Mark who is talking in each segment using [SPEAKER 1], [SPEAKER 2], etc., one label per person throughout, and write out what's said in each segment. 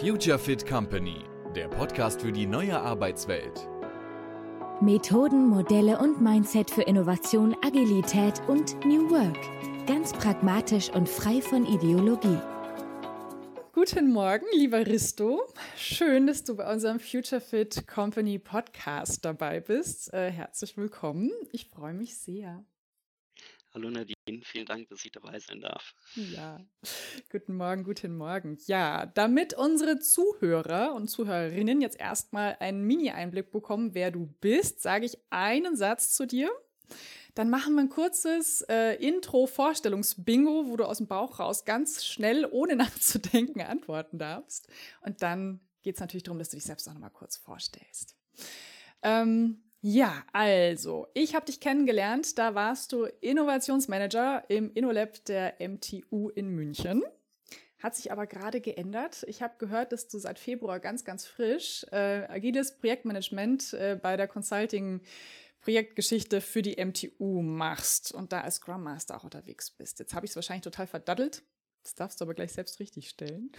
[SPEAKER 1] Future Fit Company, der Podcast für die neue Arbeitswelt.
[SPEAKER 2] Methoden, Modelle und Mindset für Innovation, Agilität und New Work. Ganz pragmatisch und frei von Ideologie.
[SPEAKER 3] Guten Morgen, lieber Risto. Schön, dass du bei unserem Future Fit Company Podcast dabei bist. Äh, herzlich willkommen. Ich freue mich sehr.
[SPEAKER 4] Hallo Nadine, vielen Dank, dass ich dabei sein darf.
[SPEAKER 3] Ja, guten Morgen, guten Morgen. Ja, damit unsere Zuhörer und Zuhörerinnen jetzt erstmal einen Mini-Einblick bekommen, wer du bist, sage ich einen Satz zu dir. Dann machen wir ein kurzes äh, Intro-Vorstellungs-Bingo, wo du aus dem Bauch raus ganz schnell, ohne nachzudenken, antworten darfst. Und dann geht es natürlich darum, dass du dich selbst auch nochmal kurz vorstellst. Ähm, ja, also, ich habe dich kennengelernt, da warst du Innovationsmanager im InnoLab der MTU in München. Hat sich aber gerade geändert. Ich habe gehört, dass du seit Februar ganz, ganz frisch äh, agiles Projektmanagement äh, bei der Consulting Projektgeschichte für die MTU machst und da als Scrum Master auch unterwegs bist. Jetzt habe ich es wahrscheinlich total verdaddelt. Das darfst du aber gleich selbst richtig stellen.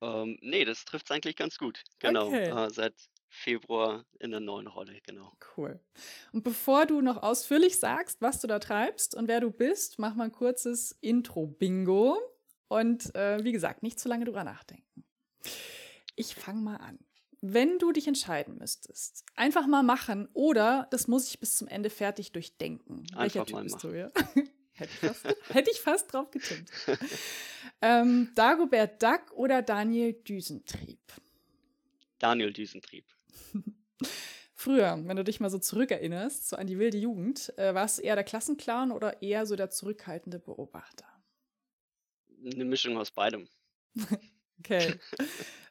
[SPEAKER 4] Ähm, nee, das trifft es eigentlich ganz gut. Genau.
[SPEAKER 3] Okay.
[SPEAKER 4] Äh, seit Februar in der neuen Rolle, genau.
[SPEAKER 3] Cool. Und bevor du noch ausführlich sagst, was du da treibst und wer du bist, mach mal ein kurzes Intro-Bingo. Und äh, wie gesagt, nicht zu lange drüber nachdenken. Ich fange mal an. Wenn du dich entscheiden müsstest, einfach mal machen oder das muss ich bis zum Ende fertig durchdenken. Welcher
[SPEAKER 4] Einfach
[SPEAKER 3] Typ
[SPEAKER 4] mal
[SPEAKER 3] bist du,
[SPEAKER 4] machen.
[SPEAKER 3] ja? Hätte ich fast, hätte ich fast drauf getippt. ähm, Dagobert Duck oder Daniel Düsentrieb?
[SPEAKER 4] Daniel Düsentrieb.
[SPEAKER 3] Früher, wenn du dich mal so zurückerinnerst, so an die wilde Jugend, äh, warst du eher der Klassenclown oder eher so der zurückhaltende Beobachter?
[SPEAKER 4] Eine Mischung aus beidem.
[SPEAKER 3] Okay.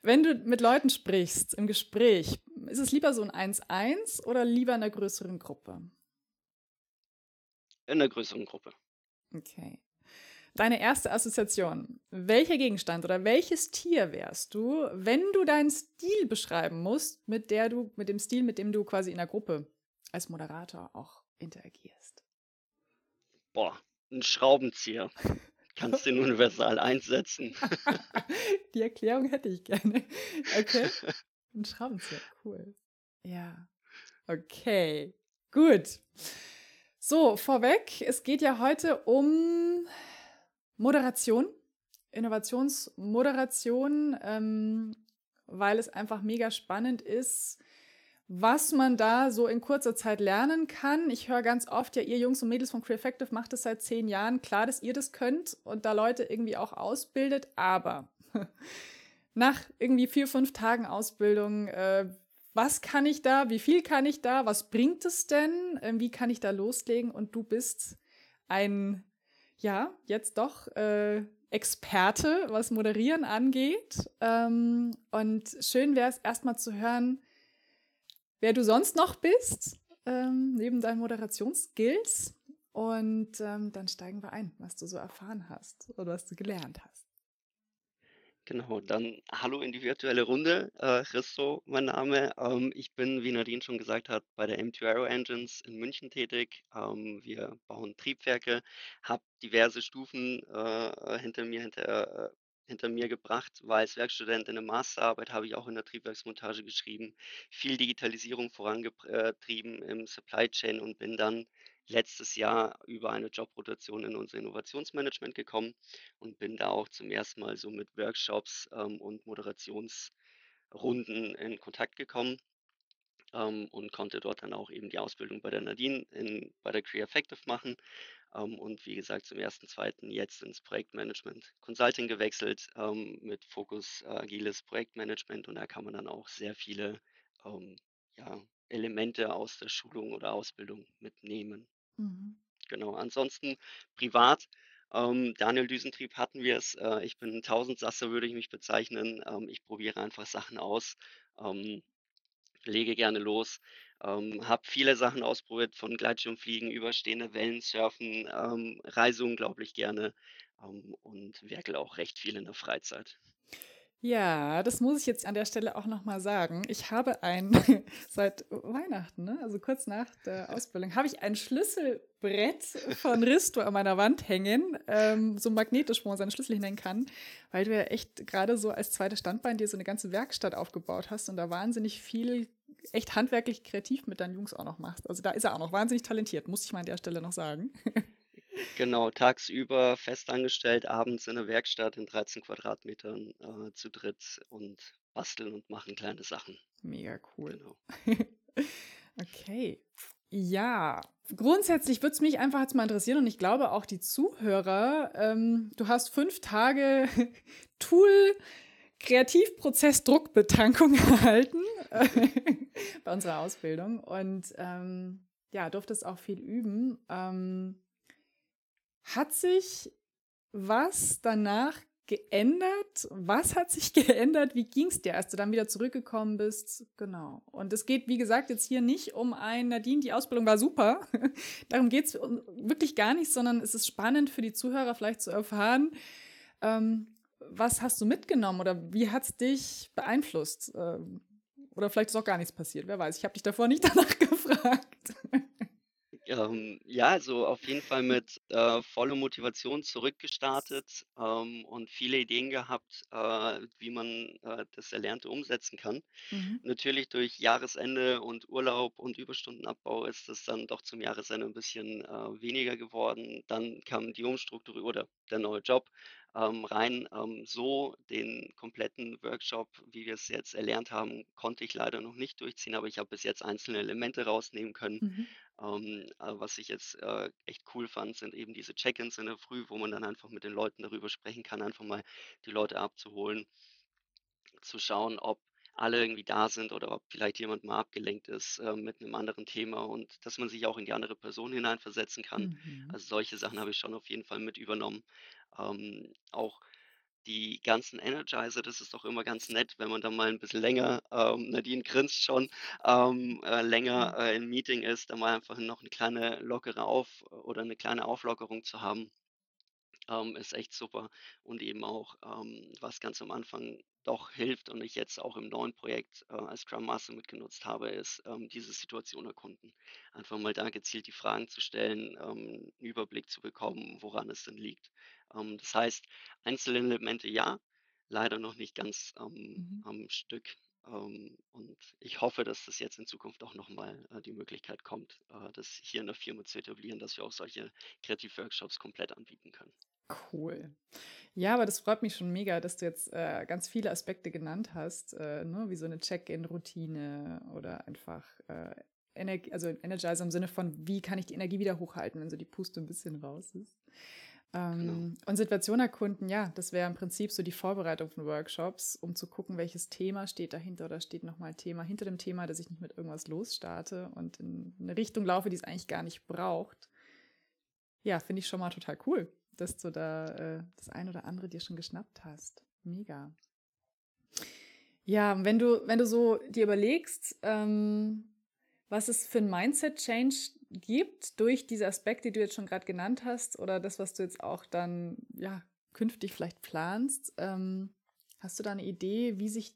[SPEAKER 3] wenn du mit Leuten sprichst im Gespräch, ist es lieber so ein 1-1 oder lieber in einer größeren Gruppe?
[SPEAKER 4] In einer größeren Gruppe.
[SPEAKER 3] Okay. Deine erste Assoziation. Welcher Gegenstand oder welches Tier wärst du, wenn du deinen Stil beschreiben musst, mit der du, mit dem Stil, mit dem du quasi in der Gruppe als Moderator auch interagierst?
[SPEAKER 4] Boah, ein Schraubenzieher. Kannst den universal einsetzen.
[SPEAKER 3] Die Erklärung hätte ich gerne. Okay. Ein Schraubenzieher, cool. Ja. Okay. Gut. So, vorweg, es geht ja heute um Moderation, Innovationsmoderation, ähm, weil es einfach mega spannend ist, was man da so in kurzer Zeit lernen kann. Ich höre ganz oft, ja, ihr Jungs und Mädels von Crew Effective macht es seit zehn Jahren. Klar, dass ihr das könnt und da Leute irgendwie auch ausbildet, aber nach irgendwie vier, fünf Tagen Ausbildung, äh, was kann ich da, wie viel kann ich da, was bringt es denn, ähm, wie kann ich da loslegen? Und du bist ein, ja, jetzt doch äh, Experte, was Moderieren angeht. Ähm, und schön wäre es erstmal zu hören, wer du sonst noch bist, ähm, neben deinen Moderationsskills. Und ähm, dann steigen wir ein, was du so erfahren hast oder was du gelernt hast.
[SPEAKER 4] Genau, dann hallo in die virtuelle Runde. Äh, Risto, mein Name. Ähm, ich bin, wie Nadine schon gesagt hat, bei der M2 Aero Engines in München tätig. Ähm, wir bauen Triebwerke, habe diverse Stufen äh, hinter mir, hinter, äh, hinter mir gebracht. War als Werkstudent in der Masterarbeit, habe ich auch in der Triebwerksmontage geschrieben, viel Digitalisierung vorangetrieben im Supply Chain und bin dann letztes Jahr über eine Jobrotation in unser Innovationsmanagement gekommen und bin da auch zum ersten Mal so mit Workshops ähm, und Moderationsrunden in Kontakt gekommen ähm, und konnte dort dann auch eben die Ausbildung bei der Nadine in, bei der Career Effective machen ähm, und wie gesagt zum ersten, zweiten jetzt ins Projektmanagement Consulting gewechselt ähm, mit Fokus äh, agiles Projektmanagement und da kann man dann auch sehr viele ähm, ja, Elemente aus der Schulung oder Ausbildung mitnehmen.
[SPEAKER 3] Mhm.
[SPEAKER 4] Genau, ansonsten privat. Ähm, Daniel Düsentrieb hatten wir es. Äh, ich bin ein Tausendsasser, würde ich mich bezeichnen. Ähm, ich probiere einfach Sachen aus, ähm, lege gerne los, ähm, habe viele Sachen ausprobiert, von Gleitschirmfliegen über stehende Wellen surfen, ähm, reise unglaublich gerne ähm, und werkel auch recht viel in der Freizeit.
[SPEAKER 3] Ja, das muss ich jetzt an der Stelle auch noch mal sagen. Ich habe ein seit Weihnachten, ne, also kurz nach der Ausbildung, habe ich ein Schlüsselbrett von Risto an meiner Wand hängen, ähm, so magnetisch, wo man seine Schlüssel hinhängen kann, weil du ja echt gerade so als zweites Standbein dir so eine ganze Werkstatt aufgebaut hast und da wahnsinnig viel echt handwerklich kreativ mit deinen Jungs auch noch machst. Also da ist er auch noch wahnsinnig talentiert, muss ich mal an der Stelle noch sagen.
[SPEAKER 4] Genau, tagsüber festangestellt, abends in der Werkstatt in 13 Quadratmetern äh, zu dritt und basteln und machen kleine Sachen.
[SPEAKER 3] Mega cool.
[SPEAKER 4] Genau.
[SPEAKER 3] Okay. Ja, grundsätzlich würde es mich einfach jetzt mal interessieren und ich glaube auch die Zuhörer. Ähm, du hast fünf Tage Tool Kreativprozess Druckbetankung erhalten bei unserer Ausbildung und ähm, ja, durftest auch viel üben. Ähm, hat sich was danach geändert? Was hat sich geändert? Wie ging es dir, als du dann wieder zurückgekommen bist? Genau. Und es geht, wie gesagt, jetzt hier nicht um ein Nadine, die Ausbildung war super. Darum geht es wirklich gar nicht, sondern es ist spannend für die Zuhörer vielleicht zu erfahren, ähm, was hast du mitgenommen oder wie hat es dich beeinflusst? Ähm, oder vielleicht ist auch gar nichts passiert, wer weiß. Ich habe dich davor nicht danach gefragt.
[SPEAKER 4] Ähm, ja, also auf jeden Fall mit äh, voller Motivation zurückgestartet ähm, und viele Ideen gehabt, äh, wie man äh, das Erlernte umsetzen kann.
[SPEAKER 3] Mhm.
[SPEAKER 4] Natürlich durch Jahresende und Urlaub und Überstundenabbau ist es dann doch zum Jahresende ein bisschen äh, weniger geworden. Dann kam die Umstrukturierung oder der neue Job ähm, rein. Ähm, so den kompletten Workshop, wie wir es jetzt erlernt haben, konnte ich leider noch nicht durchziehen, aber ich habe bis jetzt einzelne Elemente rausnehmen können.
[SPEAKER 3] Mhm.
[SPEAKER 4] Ähm, äh, was ich jetzt äh, echt cool fand, sind eben diese Check-ins in der Früh, wo man dann einfach mit den Leuten darüber sprechen kann, einfach mal die Leute abzuholen, zu schauen, ob alle irgendwie da sind oder ob vielleicht jemand mal abgelenkt ist äh, mit einem anderen Thema und dass man sich auch in die andere Person hineinversetzen kann.
[SPEAKER 3] Mhm.
[SPEAKER 4] Also solche Sachen habe ich schon auf jeden Fall mit übernommen. Ähm, auch die ganzen Energizer, das ist doch immer ganz nett, wenn man dann mal ein bisschen länger, ähm, Nadine grinst schon, ähm, äh, länger äh, im Meeting ist, dann mal einfach noch eine kleine lockere Auf oder eine kleine Auflockerung zu haben, ähm, ist echt super. Und eben auch, ähm, was ganz am Anfang doch hilft und ich jetzt auch im neuen Projekt äh, als Scrum Master mitgenutzt habe, ist ähm, diese Situation erkunden. Einfach mal da gezielt die Fragen zu stellen, ähm, einen Überblick zu bekommen, woran es denn liegt. Ähm, das heißt, einzelne Elemente ja, leider noch nicht ganz
[SPEAKER 3] Mhm.
[SPEAKER 4] am Stück. Ähm, und ich hoffe, dass das jetzt in Zukunft auch nochmal äh, die Möglichkeit kommt, äh, das hier in der Firma zu etablieren, dass wir auch solche Kreativworkshops komplett anbieten können.
[SPEAKER 3] Cool. Ja, aber das freut mich schon mega, dass du jetzt äh, ganz viele Aspekte genannt hast, äh, ne, wie so eine Check-in-Routine oder einfach äh, Energie, also Energizer im Sinne von, wie kann ich die Energie wieder hochhalten, wenn so die Puste ein bisschen raus ist.
[SPEAKER 4] Genau.
[SPEAKER 3] Ähm, und Situation erkunden, ja, das wäre im Prinzip so die Vorbereitung von Workshops, um zu gucken, welches Thema steht dahinter oder steht nochmal ein Thema hinter dem Thema, dass ich nicht mit irgendwas losstarte und in eine Richtung laufe, die es eigentlich gar nicht braucht. Ja, finde ich schon mal total cool, dass du da äh, das ein oder andere dir schon geschnappt hast. Mega. Ja, wenn du, wenn du so dir überlegst, ähm, was es für ein Mindset-Change gibt durch diese Aspekte, die du jetzt schon gerade genannt hast, oder das, was du jetzt auch dann ja künftig vielleicht planst, ähm, hast du da eine Idee, wie sich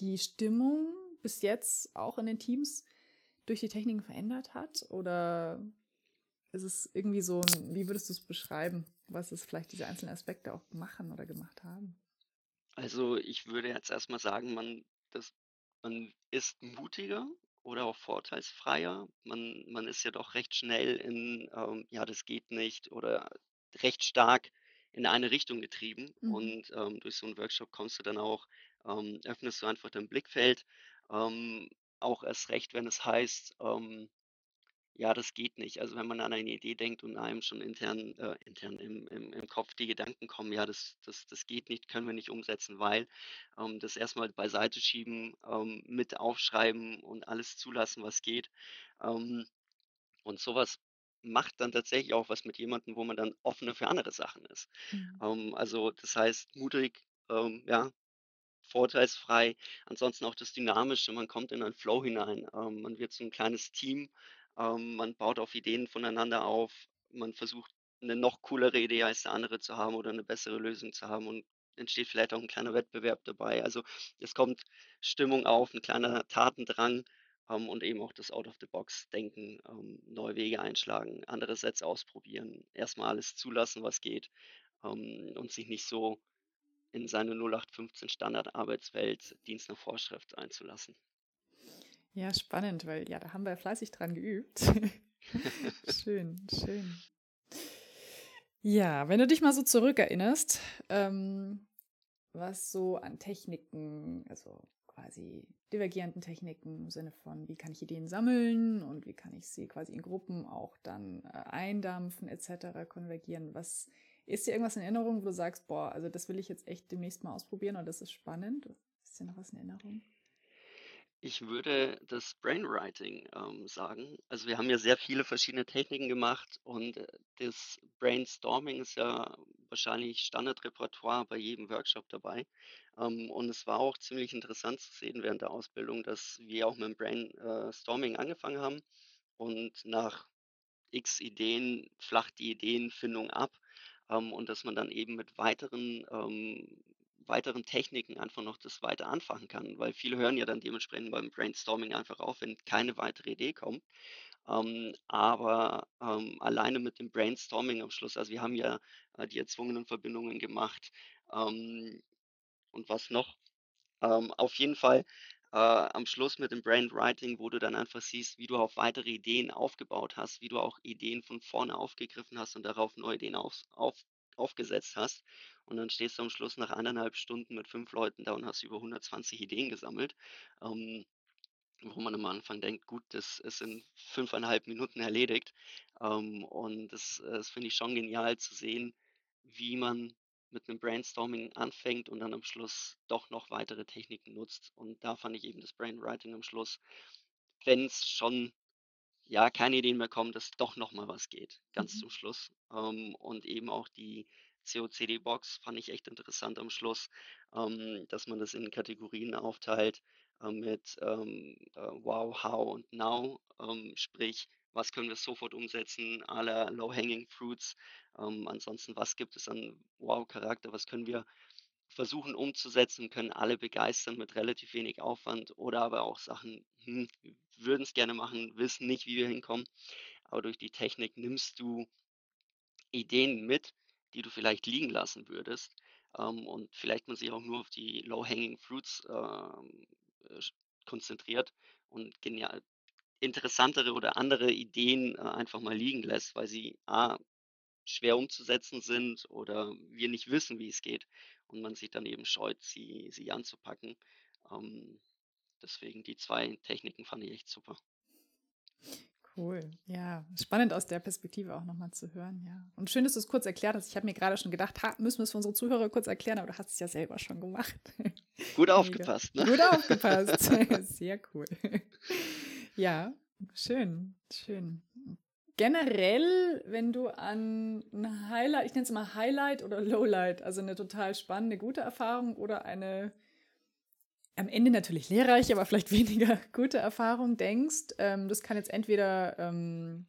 [SPEAKER 3] die Stimmung bis jetzt auch in den Teams durch die Techniken verändert hat? Oder ist es irgendwie so, ein, wie würdest du es beschreiben, was es vielleicht diese einzelnen Aspekte auch machen oder gemacht haben?
[SPEAKER 4] Also ich würde jetzt erstmal sagen, man, das, man ist mutiger oder auch vorteilsfreier. Man, man ist ja doch recht schnell in, ähm, ja, das geht nicht oder recht stark in eine Richtung getrieben.
[SPEAKER 3] Mhm.
[SPEAKER 4] Und ähm, durch so einen Workshop kommst du dann auch, ähm, öffnest du einfach dein Blickfeld. Ähm, auch erst recht, wenn es heißt, ähm, ja, das geht nicht. Also wenn man an eine Idee denkt und einem schon intern, äh, intern im, im, im Kopf die Gedanken kommen, ja, das, das, das geht nicht, können wir nicht umsetzen, weil ähm, das erstmal beiseite schieben, ähm, mit aufschreiben und alles zulassen, was geht. Ähm, und sowas macht dann tatsächlich auch was mit jemandem, wo man dann offener für andere Sachen ist.
[SPEAKER 3] Mhm.
[SPEAKER 4] Ähm, also das heißt, mutig, ähm, ja, vorteilsfrei. Ansonsten auch das Dynamische, man kommt in einen Flow hinein. Ähm, man wird so ein kleines Team, ähm, man baut auf Ideen voneinander auf, man versucht eine noch coolere Idee als der andere zu haben oder eine bessere Lösung zu haben und entsteht vielleicht auch ein kleiner Wettbewerb dabei. Also es kommt Stimmung auf, ein kleiner Tatendrang ähm, und eben auch das Out-of-the-Box-Denken, ähm, neue Wege einschlagen, andere Sätze ausprobieren, erstmal alles zulassen, was geht ähm, und sich nicht so in seine 0815 Standard-Arbeitswelt Dienst nach Vorschrift einzulassen.
[SPEAKER 3] Ja, spannend, weil ja, da haben wir fleißig dran geübt. schön, schön. Ja, wenn du dich mal so zurückerinnerst, ähm, was so an Techniken, also quasi divergierenden Techniken im Sinne von, wie kann ich Ideen sammeln und wie kann ich sie quasi in Gruppen auch dann äh, eindampfen etc., konvergieren. Was ist dir irgendwas in Erinnerung, wo du sagst, boah, also das will ich jetzt echt demnächst mal ausprobieren oder das ist spannend? Ist dir noch was in Erinnerung?
[SPEAKER 4] Ich würde das Brainwriting ähm, sagen. Also wir haben ja sehr viele verschiedene Techniken gemacht und äh, das Brainstorming ist ja wahrscheinlich Standardrepertoire bei jedem Workshop dabei. Ähm, und es war auch ziemlich interessant zu sehen während der Ausbildung, dass wir auch mit dem Brainstorming angefangen haben und nach x Ideen flacht die Ideenfindung ab ähm, und dass man dann eben mit weiteren ähm, weiteren Techniken einfach noch das weiter anfangen kann, weil viele hören ja dann dementsprechend beim Brainstorming einfach auf, wenn keine weitere Idee kommt. Ähm, aber ähm, alleine mit dem Brainstorming am Schluss, also wir haben ja äh, die erzwungenen Verbindungen gemacht ähm, und was noch? Ähm, auf jeden Fall äh, am Schluss mit dem Brainwriting, wo du dann einfach siehst, wie du auf weitere Ideen aufgebaut hast, wie du auch Ideen von vorne aufgegriffen hast und darauf neue Ideen auf, auf, aufgesetzt hast. Und dann stehst du am Schluss nach eineinhalb Stunden mit fünf Leuten da und hast über 120 Ideen gesammelt. Ähm, wo man am Anfang denkt, gut, das ist in fünfeinhalb Minuten erledigt. Ähm, und das, das finde ich schon genial zu sehen, wie man mit einem Brainstorming anfängt und dann am Schluss doch noch weitere Techniken nutzt. Und da fand ich eben das Brainwriting am Schluss, wenn es schon ja keine Ideen mehr kommen, dass doch noch mal was geht, ganz
[SPEAKER 3] Mhm.
[SPEAKER 4] zum Schluss. Ähm, und eben auch die COCD-Box fand ich echt interessant am Schluss, ähm, dass man das in Kategorien aufteilt äh, mit ähm, äh, Wow, How und Now, ähm, sprich, was können wir sofort umsetzen, aller Low-Hanging Fruits. Ähm, ansonsten, was gibt es an Wow-Charakter, was können wir versuchen umzusetzen, können alle begeistern mit relativ wenig Aufwand oder aber auch Sachen, hm, würden es gerne machen, wissen nicht, wie wir hinkommen. Aber durch die Technik nimmst du Ideen mit, die du vielleicht liegen lassen würdest. Ähm, und vielleicht man sich auch nur auf die Low-Hanging Fruits ähm, äh, konzentriert und genial interessantere oder andere Ideen äh, einfach mal liegen lässt, weil sie A, schwer umzusetzen sind oder wir nicht wissen, wie es geht und man sich dann eben scheut, sie, sie anzupacken. Ähm, deswegen die zwei Techniken fand ich echt super.
[SPEAKER 3] Cool, ja. Spannend aus der Perspektive auch nochmal zu hören, ja. Und schön, dass du es kurz erklärt hast. Ich habe mir gerade schon gedacht, ha, müssen wir es für unsere Zuhörer kurz erklären, aber du hast es ja selber schon gemacht.
[SPEAKER 4] Gut aufgepasst, ne?
[SPEAKER 3] Gut aufgepasst. Sehr cool. Ja, schön, schön. Generell, wenn du an ein Highlight, ich nenne es mal Highlight oder Lowlight, also eine total spannende, gute Erfahrung oder eine am Ende natürlich lehrreiche, aber vielleicht weniger gute Erfahrung denkst, ähm, das kann jetzt entweder ähm,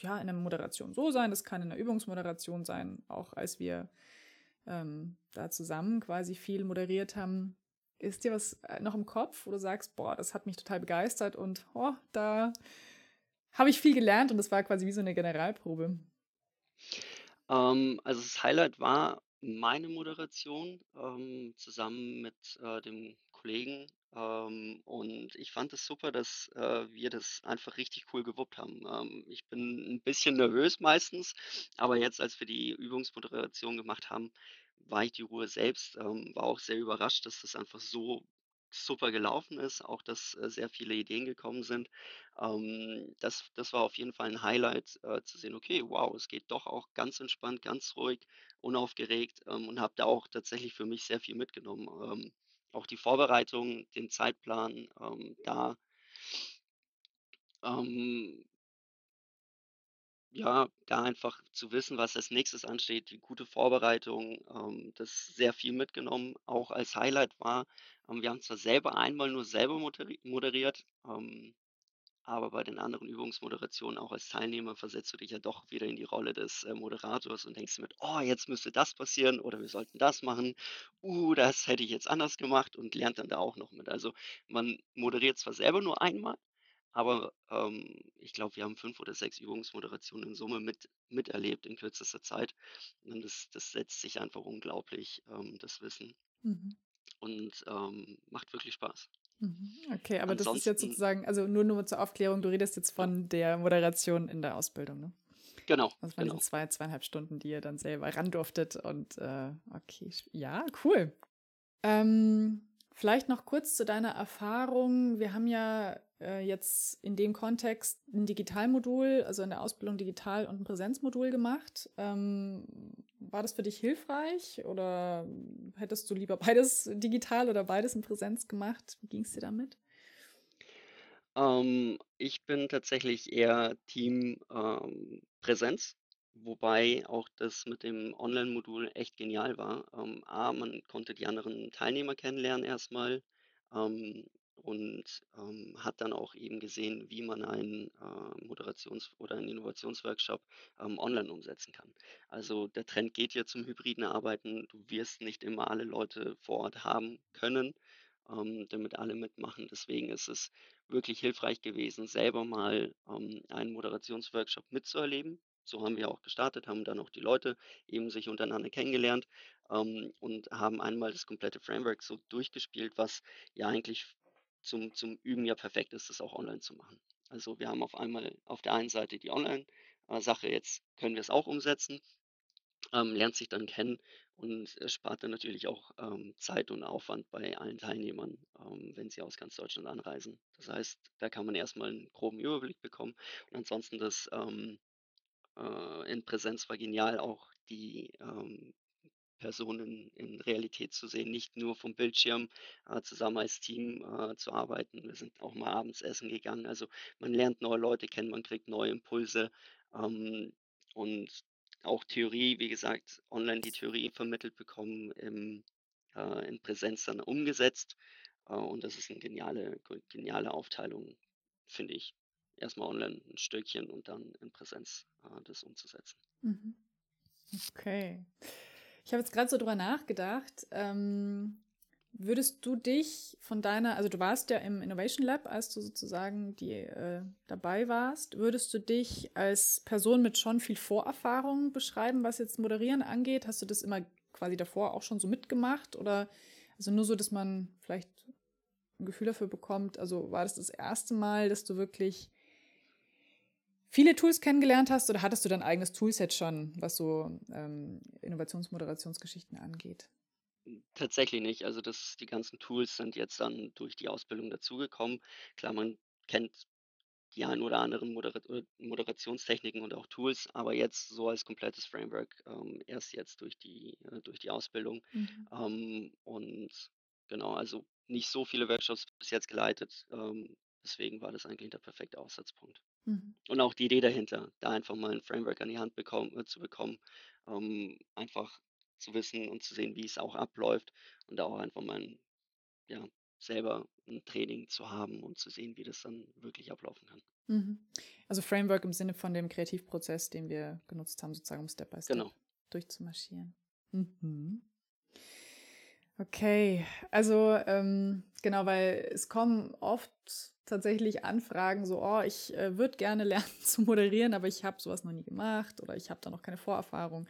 [SPEAKER 3] ja, in einer Moderation so sein, das kann in einer Übungsmoderation sein, auch als wir ähm, da zusammen quasi viel moderiert haben. Ist dir was äh, noch im Kopf, wo du sagst, boah, das hat mich total begeistert und oh, da habe ich viel gelernt und das war quasi wie so eine Generalprobe?
[SPEAKER 4] Ähm, also das Highlight war meine Moderation ähm, zusammen mit äh, dem Kollegen. Ähm, und ich fand es super, dass äh, wir das einfach richtig cool gewuppt haben. Ähm, ich bin ein bisschen nervös meistens, aber jetzt, als wir die Übungsmoderation gemacht haben, war ich die Ruhe selbst, ähm, war auch sehr überrascht, dass das einfach so super gelaufen ist, auch dass äh, sehr viele Ideen gekommen sind. Ähm, das, das war auf jeden Fall ein Highlight, äh, zu sehen, okay, wow, es geht doch auch ganz entspannt, ganz ruhig, unaufgeregt ähm, und habe da auch tatsächlich für mich sehr viel mitgenommen. Ähm, auch die Vorbereitung, den Zeitplan, ähm, da ähm, ja, da einfach zu wissen, was als nächstes ansteht, die gute Vorbereitung, ähm, das sehr viel mitgenommen. Auch als Highlight war, ähm, wir haben zwar selber einmal nur selber moderi moderiert, ähm, aber bei den anderen Übungsmoderationen auch als Teilnehmer versetzt du dich ja doch wieder in die Rolle des äh, Moderators und denkst dir mit, oh, jetzt müsste das passieren oder wir sollten das machen. Uh, das hätte ich jetzt anders gemacht und lernt dann da auch noch mit. Also man moderiert zwar selber nur einmal, aber ähm, ich glaube, wir haben fünf oder sechs Übungsmoderationen in Summe mit, miterlebt in kürzester Zeit. Und das, das setzt sich einfach unglaublich, ähm, das Wissen.
[SPEAKER 3] Mhm.
[SPEAKER 4] Und ähm, macht wirklich Spaß.
[SPEAKER 3] Mhm. Okay, aber das ist jetzt
[SPEAKER 4] Ansonsten,
[SPEAKER 3] sozusagen, also nur, nur zur Aufklärung, du redest jetzt von der Moderation in der Ausbildung, ne?
[SPEAKER 4] genau,
[SPEAKER 3] Also von diesen
[SPEAKER 4] genau.
[SPEAKER 3] zwei, zweieinhalb Stunden, die ihr dann selber ran durftet. Und äh, okay, ja, cool. Ähm, vielleicht noch kurz zu deiner Erfahrung. Wir haben ja äh, jetzt in dem Kontext ein Digitalmodul, also in der Ausbildung digital und ein Präsenzmodul gemacht. Ähm, war das für dich hilfreich oder hättest du lieber beides digital oder beides in Präsenz gemacht? Wie ging es dir damit?
[SPEAKER 4] Ähm, ich bin tatsächlich eher Team ähm, Präsenz, wobei auch das mit dem Online-Modul echt genial war. Ähm, A, man konnte die anderen Teilnehmer kennenlernen erstmal ähm, und ähm, hat dann auch eben gesehen, wie man einen äh, Moderations- oder einen Innovationsworkshop ähm, online umsetzen kann. Also der Trend geht ja zum hybriden Arbeiten. Du wirst nicht immer alle Leute vor Ort haben können, ähm, damit alle mitmachen. Deswegen ist es wirklich hilfreich gewesen, selber mal ähm, einen Moderationsworkshop mitzuerleben. So haben wir auch gestartet, haben dann auch die Leute eben sich untereinander kennengelernt ähm, und haben einmal das komplette Framework so durchgespielt, was ja eigentlich zum, zum Üben ja perfekt ist, das auch online zu machen. Also wir haben auf einmal auf der einen Seite die Online-Sache, jetzt können wir es auch umsetzen, ähm, lernt sich dann kennen und äh, spart dann natürlich auch ähm, Zeit und Aufwand bei allen Teilnehmern, ähm, wenn sie aus ganz Deutschland anreisen. Das heißt, da kann man erstmal einen groben Überblick bekommen und ansonsten das ähm, äh, in Präsenz war genial, auch die Personen in Realität zu sehen, nicht nur vom Bildschirm äh, zusammen als Team äh, zu arbeiten. Wir sind auch mal abends essen gegangen. Also man lernt neue Leute kennen, man kriegt neue Impulse ähm, und auch Theorie, wie gesagt, online die Theorie vermittelt bekommen, im, äh, in Präsenz dann umgesetzt. Äh, und das ist eine geniale, geniale Aufteilung, finde ich. Erstmal online ein Stückchen und dann in Präsenz äh, das umzusetzen.
[SPEAKER 3] Mhm. Okay. Ich habe jetzt gerade so drüber nachgedacht. Ähm, würdest du dich von deiner, also du warst ja im Innovation Lab, als du sozusagen die äh, dabei warst, würdest du dich als Person mit schon viel Vorerfahrung beschreiben, was jetzt Moderieren angeht? Hast du das immer quasi davor auch schon so mitgemacht oder also nur so, dass man vielleicht ein Gefühl dafür bekommt? Also war das das erste Mal, dass du wirklich viele Tools kennengelernt hast oder hattest du dein eigenes Toolset schon, was so ähm, Innovationsmoderationsgeschichten angeht?
[SPEAKER 4] Tatsächlich nicht. Also das, die ganzen Tools sind jetzt dann durch die Ausbildung dazugekommen. Klar, man kennt die ein oder anderen Modera äh, Moderationstechniken und auch Tools, aber jetzt so als komplettes Framework ähm, erst jetzt durch die, äh, durch die Ausbildung.
[SPEAKER 3] Mhm.
[SPEAKER 4] Ähm, und genau, also nicht so viele Workshops bis jetzt geleitet. Ähm, deswegen war das eigentlich der perfekte Aussatzpunkt.
[SPEAKER 3] Mhm.
[SPEAKER 4] Und auch die Idee dahinter, da einfach mal ein Framework an die Hand bekommen, äh, zu bekommen, ähm, einfach zu wissen und zu sehen, wie es auch abläuft und da auch einfach mal ein, ja, selber ein Training zu haben und zu sehen, wie das dann wirklich ablaufen kann.
[SPEAKER 3] Mhm. Also Framework im Sinne von dem Kreativprozess, den wir genutzt haben, sozusagen um Step by Step
[SPEAKER 4] Genau.
[SPEAKER 3] durchzumarschieren. Mhm. Okay, also ähm, genau, weil es kommen oft tatsächlich Anfragen so, oh, ich äh, würde gerne lernen zu moderieren, aber ich habe sowas noch nie gemacht oder ich habe da noch keine Vorerfahrung.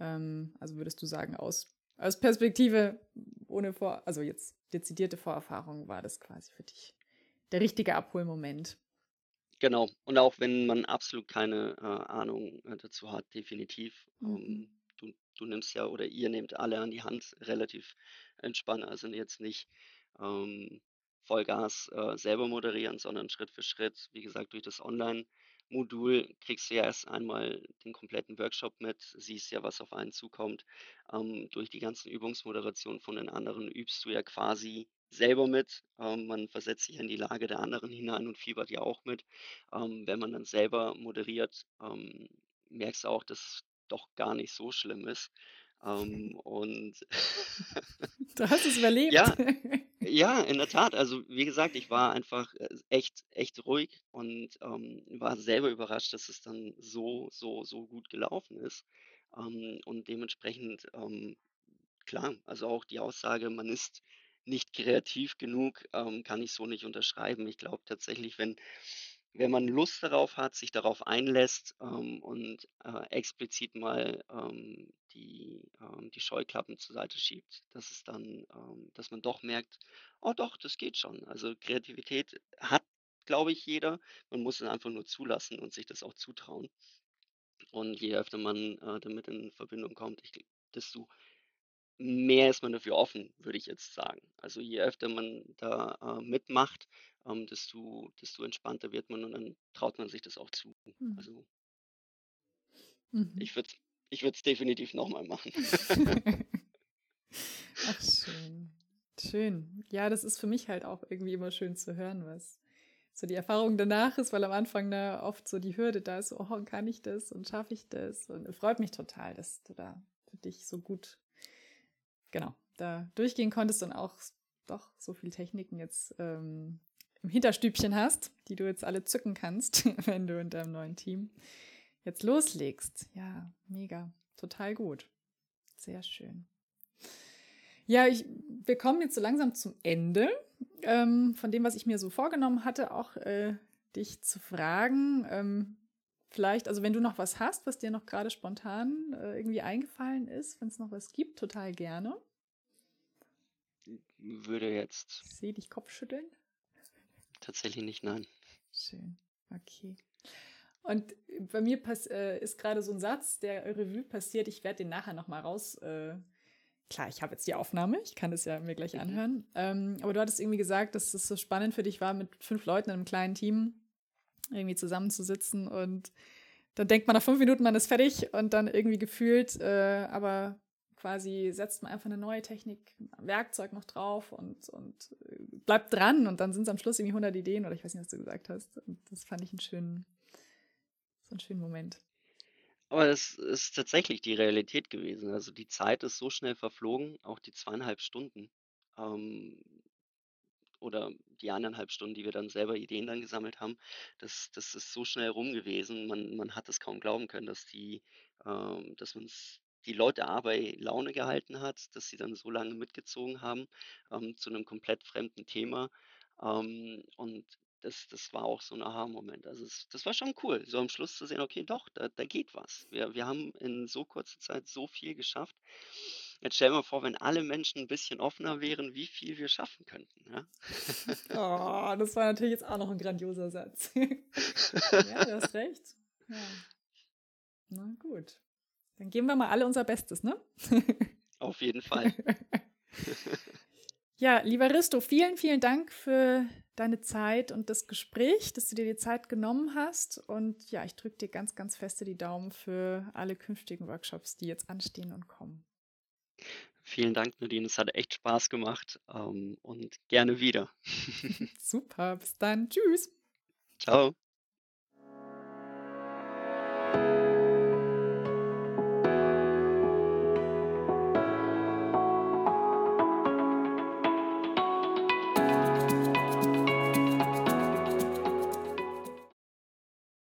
[SPEAKER 3] Ähm, also würdest du sagen, aus, aus Perspektive ohne Vor, also jetzt dezidierte Vorerfahrung, war das quasi für dich der richtige Abholmoment.
[SPEAKER 4] Genau. Und auch wenn man absolut keine äh, Ahnung äh, dazu hat, definitiv.
[SPEAKER 3] Mhm.
[SPEAKER 4] Ähm, du, nimmst ja oder ihr nehmt alle an die Hand relativ entspannt. Also jetzt nicht ähm, Vollgas äh, selber moderieren, sondern Schritt für Schritt. Wie gesagt, durch das Online-Modul kriegst du ja erst einmal den kompletten Workshop mit, siehst ja, was auf einen zukommt. Ähm, durch die ganzen Übungsmoderationen von den anderen übst du ja quasi selber mit. Ähm, man versetzt sich in die Lage der anderen hinein und fiebert ja auch mit. Ähm, wenn man dann selber moderiert, ähm, merkst du auch, dass doch gar nicht so schlimm ist. Ähm, und
[SPEAKER 3] Du hast es überlebt.
[SPEAKER 4] ja, Ja, in der Tat. Also wie gesagt, ich war einfach äh, echt, echt ruhig und ähm, war selber überrascht, dass es dann so, so, so gut gelaufen ist. Ähm, und dementsprechend, ähm, klar, also auch die Aussage, man ist nicht kreativ genug, ähm, kann ich so nicht unterschreiben. Ich glaube tatsächlich, wenn wenn man Lust darauf hat, sich darauf einlässt, ähm, und, äh, explizit mal, ähm, die ähm, die Scheuklappen zur Seite schiebt, dass es dann ähm, dass man doch merkt: „Oh doch, das geht schon.“ Also, Kreativität hat, glaube ich, jeder. Man muss es einfach nur zulassen und sich das auch zutrauen. Und je öfter man, äh, damit in Verbindung kommt, ich desto mehr ist man dafür offen, würde ich jetzt sagen. Also, je öfter man da, äh, mitmacht, ähm, desto desto entspannter wird man und dann traut man sich das auch zu.
[SPEAKER 3] Mhm.
[SPEAKER 4] Also
[SPEAKER 3] Mhm.
[SPEAKER 4] ich würde es ich würde es definitiv noch mal machen.
[SPEAKER 3] Ach schön. Schön. Ja, das ist für mich halt auch irgendwie immer schön zu hören, was so die Erfahrung danach ist, weil am Anfang da oft so die Hürde da ist, oh, kann ich das und schaffe ich das? Und es freut mich total, dass du da für dich so gut, genau, da durchgehen konntest und auch doch so viel Techniken jetzt ähm, im Hinterstübchen hast, die du jetzt alle zücken kannst, wenn du in deinem neuen Team jetzt loslegst. Ja, mega. Total gut. Sehr schön. Ja, ich, wir kommen jetzt so langsam zum Ende ähm, von dem, was ich mir so vorgenommen hatte, auch äh, dich zu fragen. Ähm, vielleicht, also wenn du noch was hast, was dir noch gerade spontan äh, irgendwie eingefallen ist, wenn es noch was gibt, total gerne.
[SPEAKER 4] Würde jetzt.
[SPEAKER 3] Sehe dich Kopfschütteln.
[SPEAKER 4] Tatsächlich nicht, nein.
[SPEAKER 3] Schön. Okay. Und bei mir pass, äh, ist gerade so ein Satz, der Revue passiert. Ich werde den nachher nochmal raus. Äh, klar, ich habe jetzt die Aufnahme, ich kann es ja mir gleich mhm. anhören. Ähm, aber du hattest irgendwie gesagt, dass es so spannend für dich war, mit fünf Leuten in einem kleinen Team irgendwie zusammenzusitzen. Und dann denkt man nach fünf Minuten, man ist fertig und dann irgendwie gefühlt, äh, aber quasi setzt man einfach eine neue Technik, Werkzeug noch drauf und, und äh, bleibt dran. Und dann sind es am Schluss irgendwie 100 Ideen oder ich weiß nicht, was du gesagt hast. Und das fand ich einen schönen so 'n schönen Moment.
[SPEAKER 4] Aber es ist tatsächlich die Realität gewesen. Also, die Zeit ist so schnell verflogen, auch die zweieinhalb Stunden, ähm, oder die anderthalb Stunden, die wir dann selber Ideen dann gesammelt haben, das das ist so schnell rum gewesen. Man man hat es kaum glauben können, dass die ähm, dass uns die Leute A Laune gehalten hat, dass sie dann so lange mitgezogen haben, ähm, zu einem komplett fremden Thema. Ähm, und das, das war auch so ein Aha-Moment. Also es, das war schon cool, so am Schluss zu sehen, okay, doch, da, da geht was. Wir, wir haben in so kurzer Zeit so viel geschafft. Jetzt stell dir mal vor, wenn alle Menschen ein bisschen offener wären, wie viel wir schaffen könnten. Ja?
[SPEAKER 3] Oh, das war natürlich jetzt auch noch ein grandioser Satz. ja, du hast recht. Ja. Na gut. Dann geben wir mal alle unser Bestes, ne?
[SPEAKER 4] Auf jeden Fall.
[SPEAKER 3] ja, lieber Risto, vielen, vielen Dank für deine Zeit und das Gespräch, dass du dir die Zeit genommen hast. Und ja, ich drücke dir ganz, ganz feste die Daumen für alle künftigen Workshops, die jetzt anstehen und kommen.
[SPEAKER 4] Vielen Dank, Nadine. Es hat echt Spaß gemacht ähm, und gerne wieder.
[SPEAKER 3] Super, bis dann. Tschüss.
[SPEAKER 4] Ciao.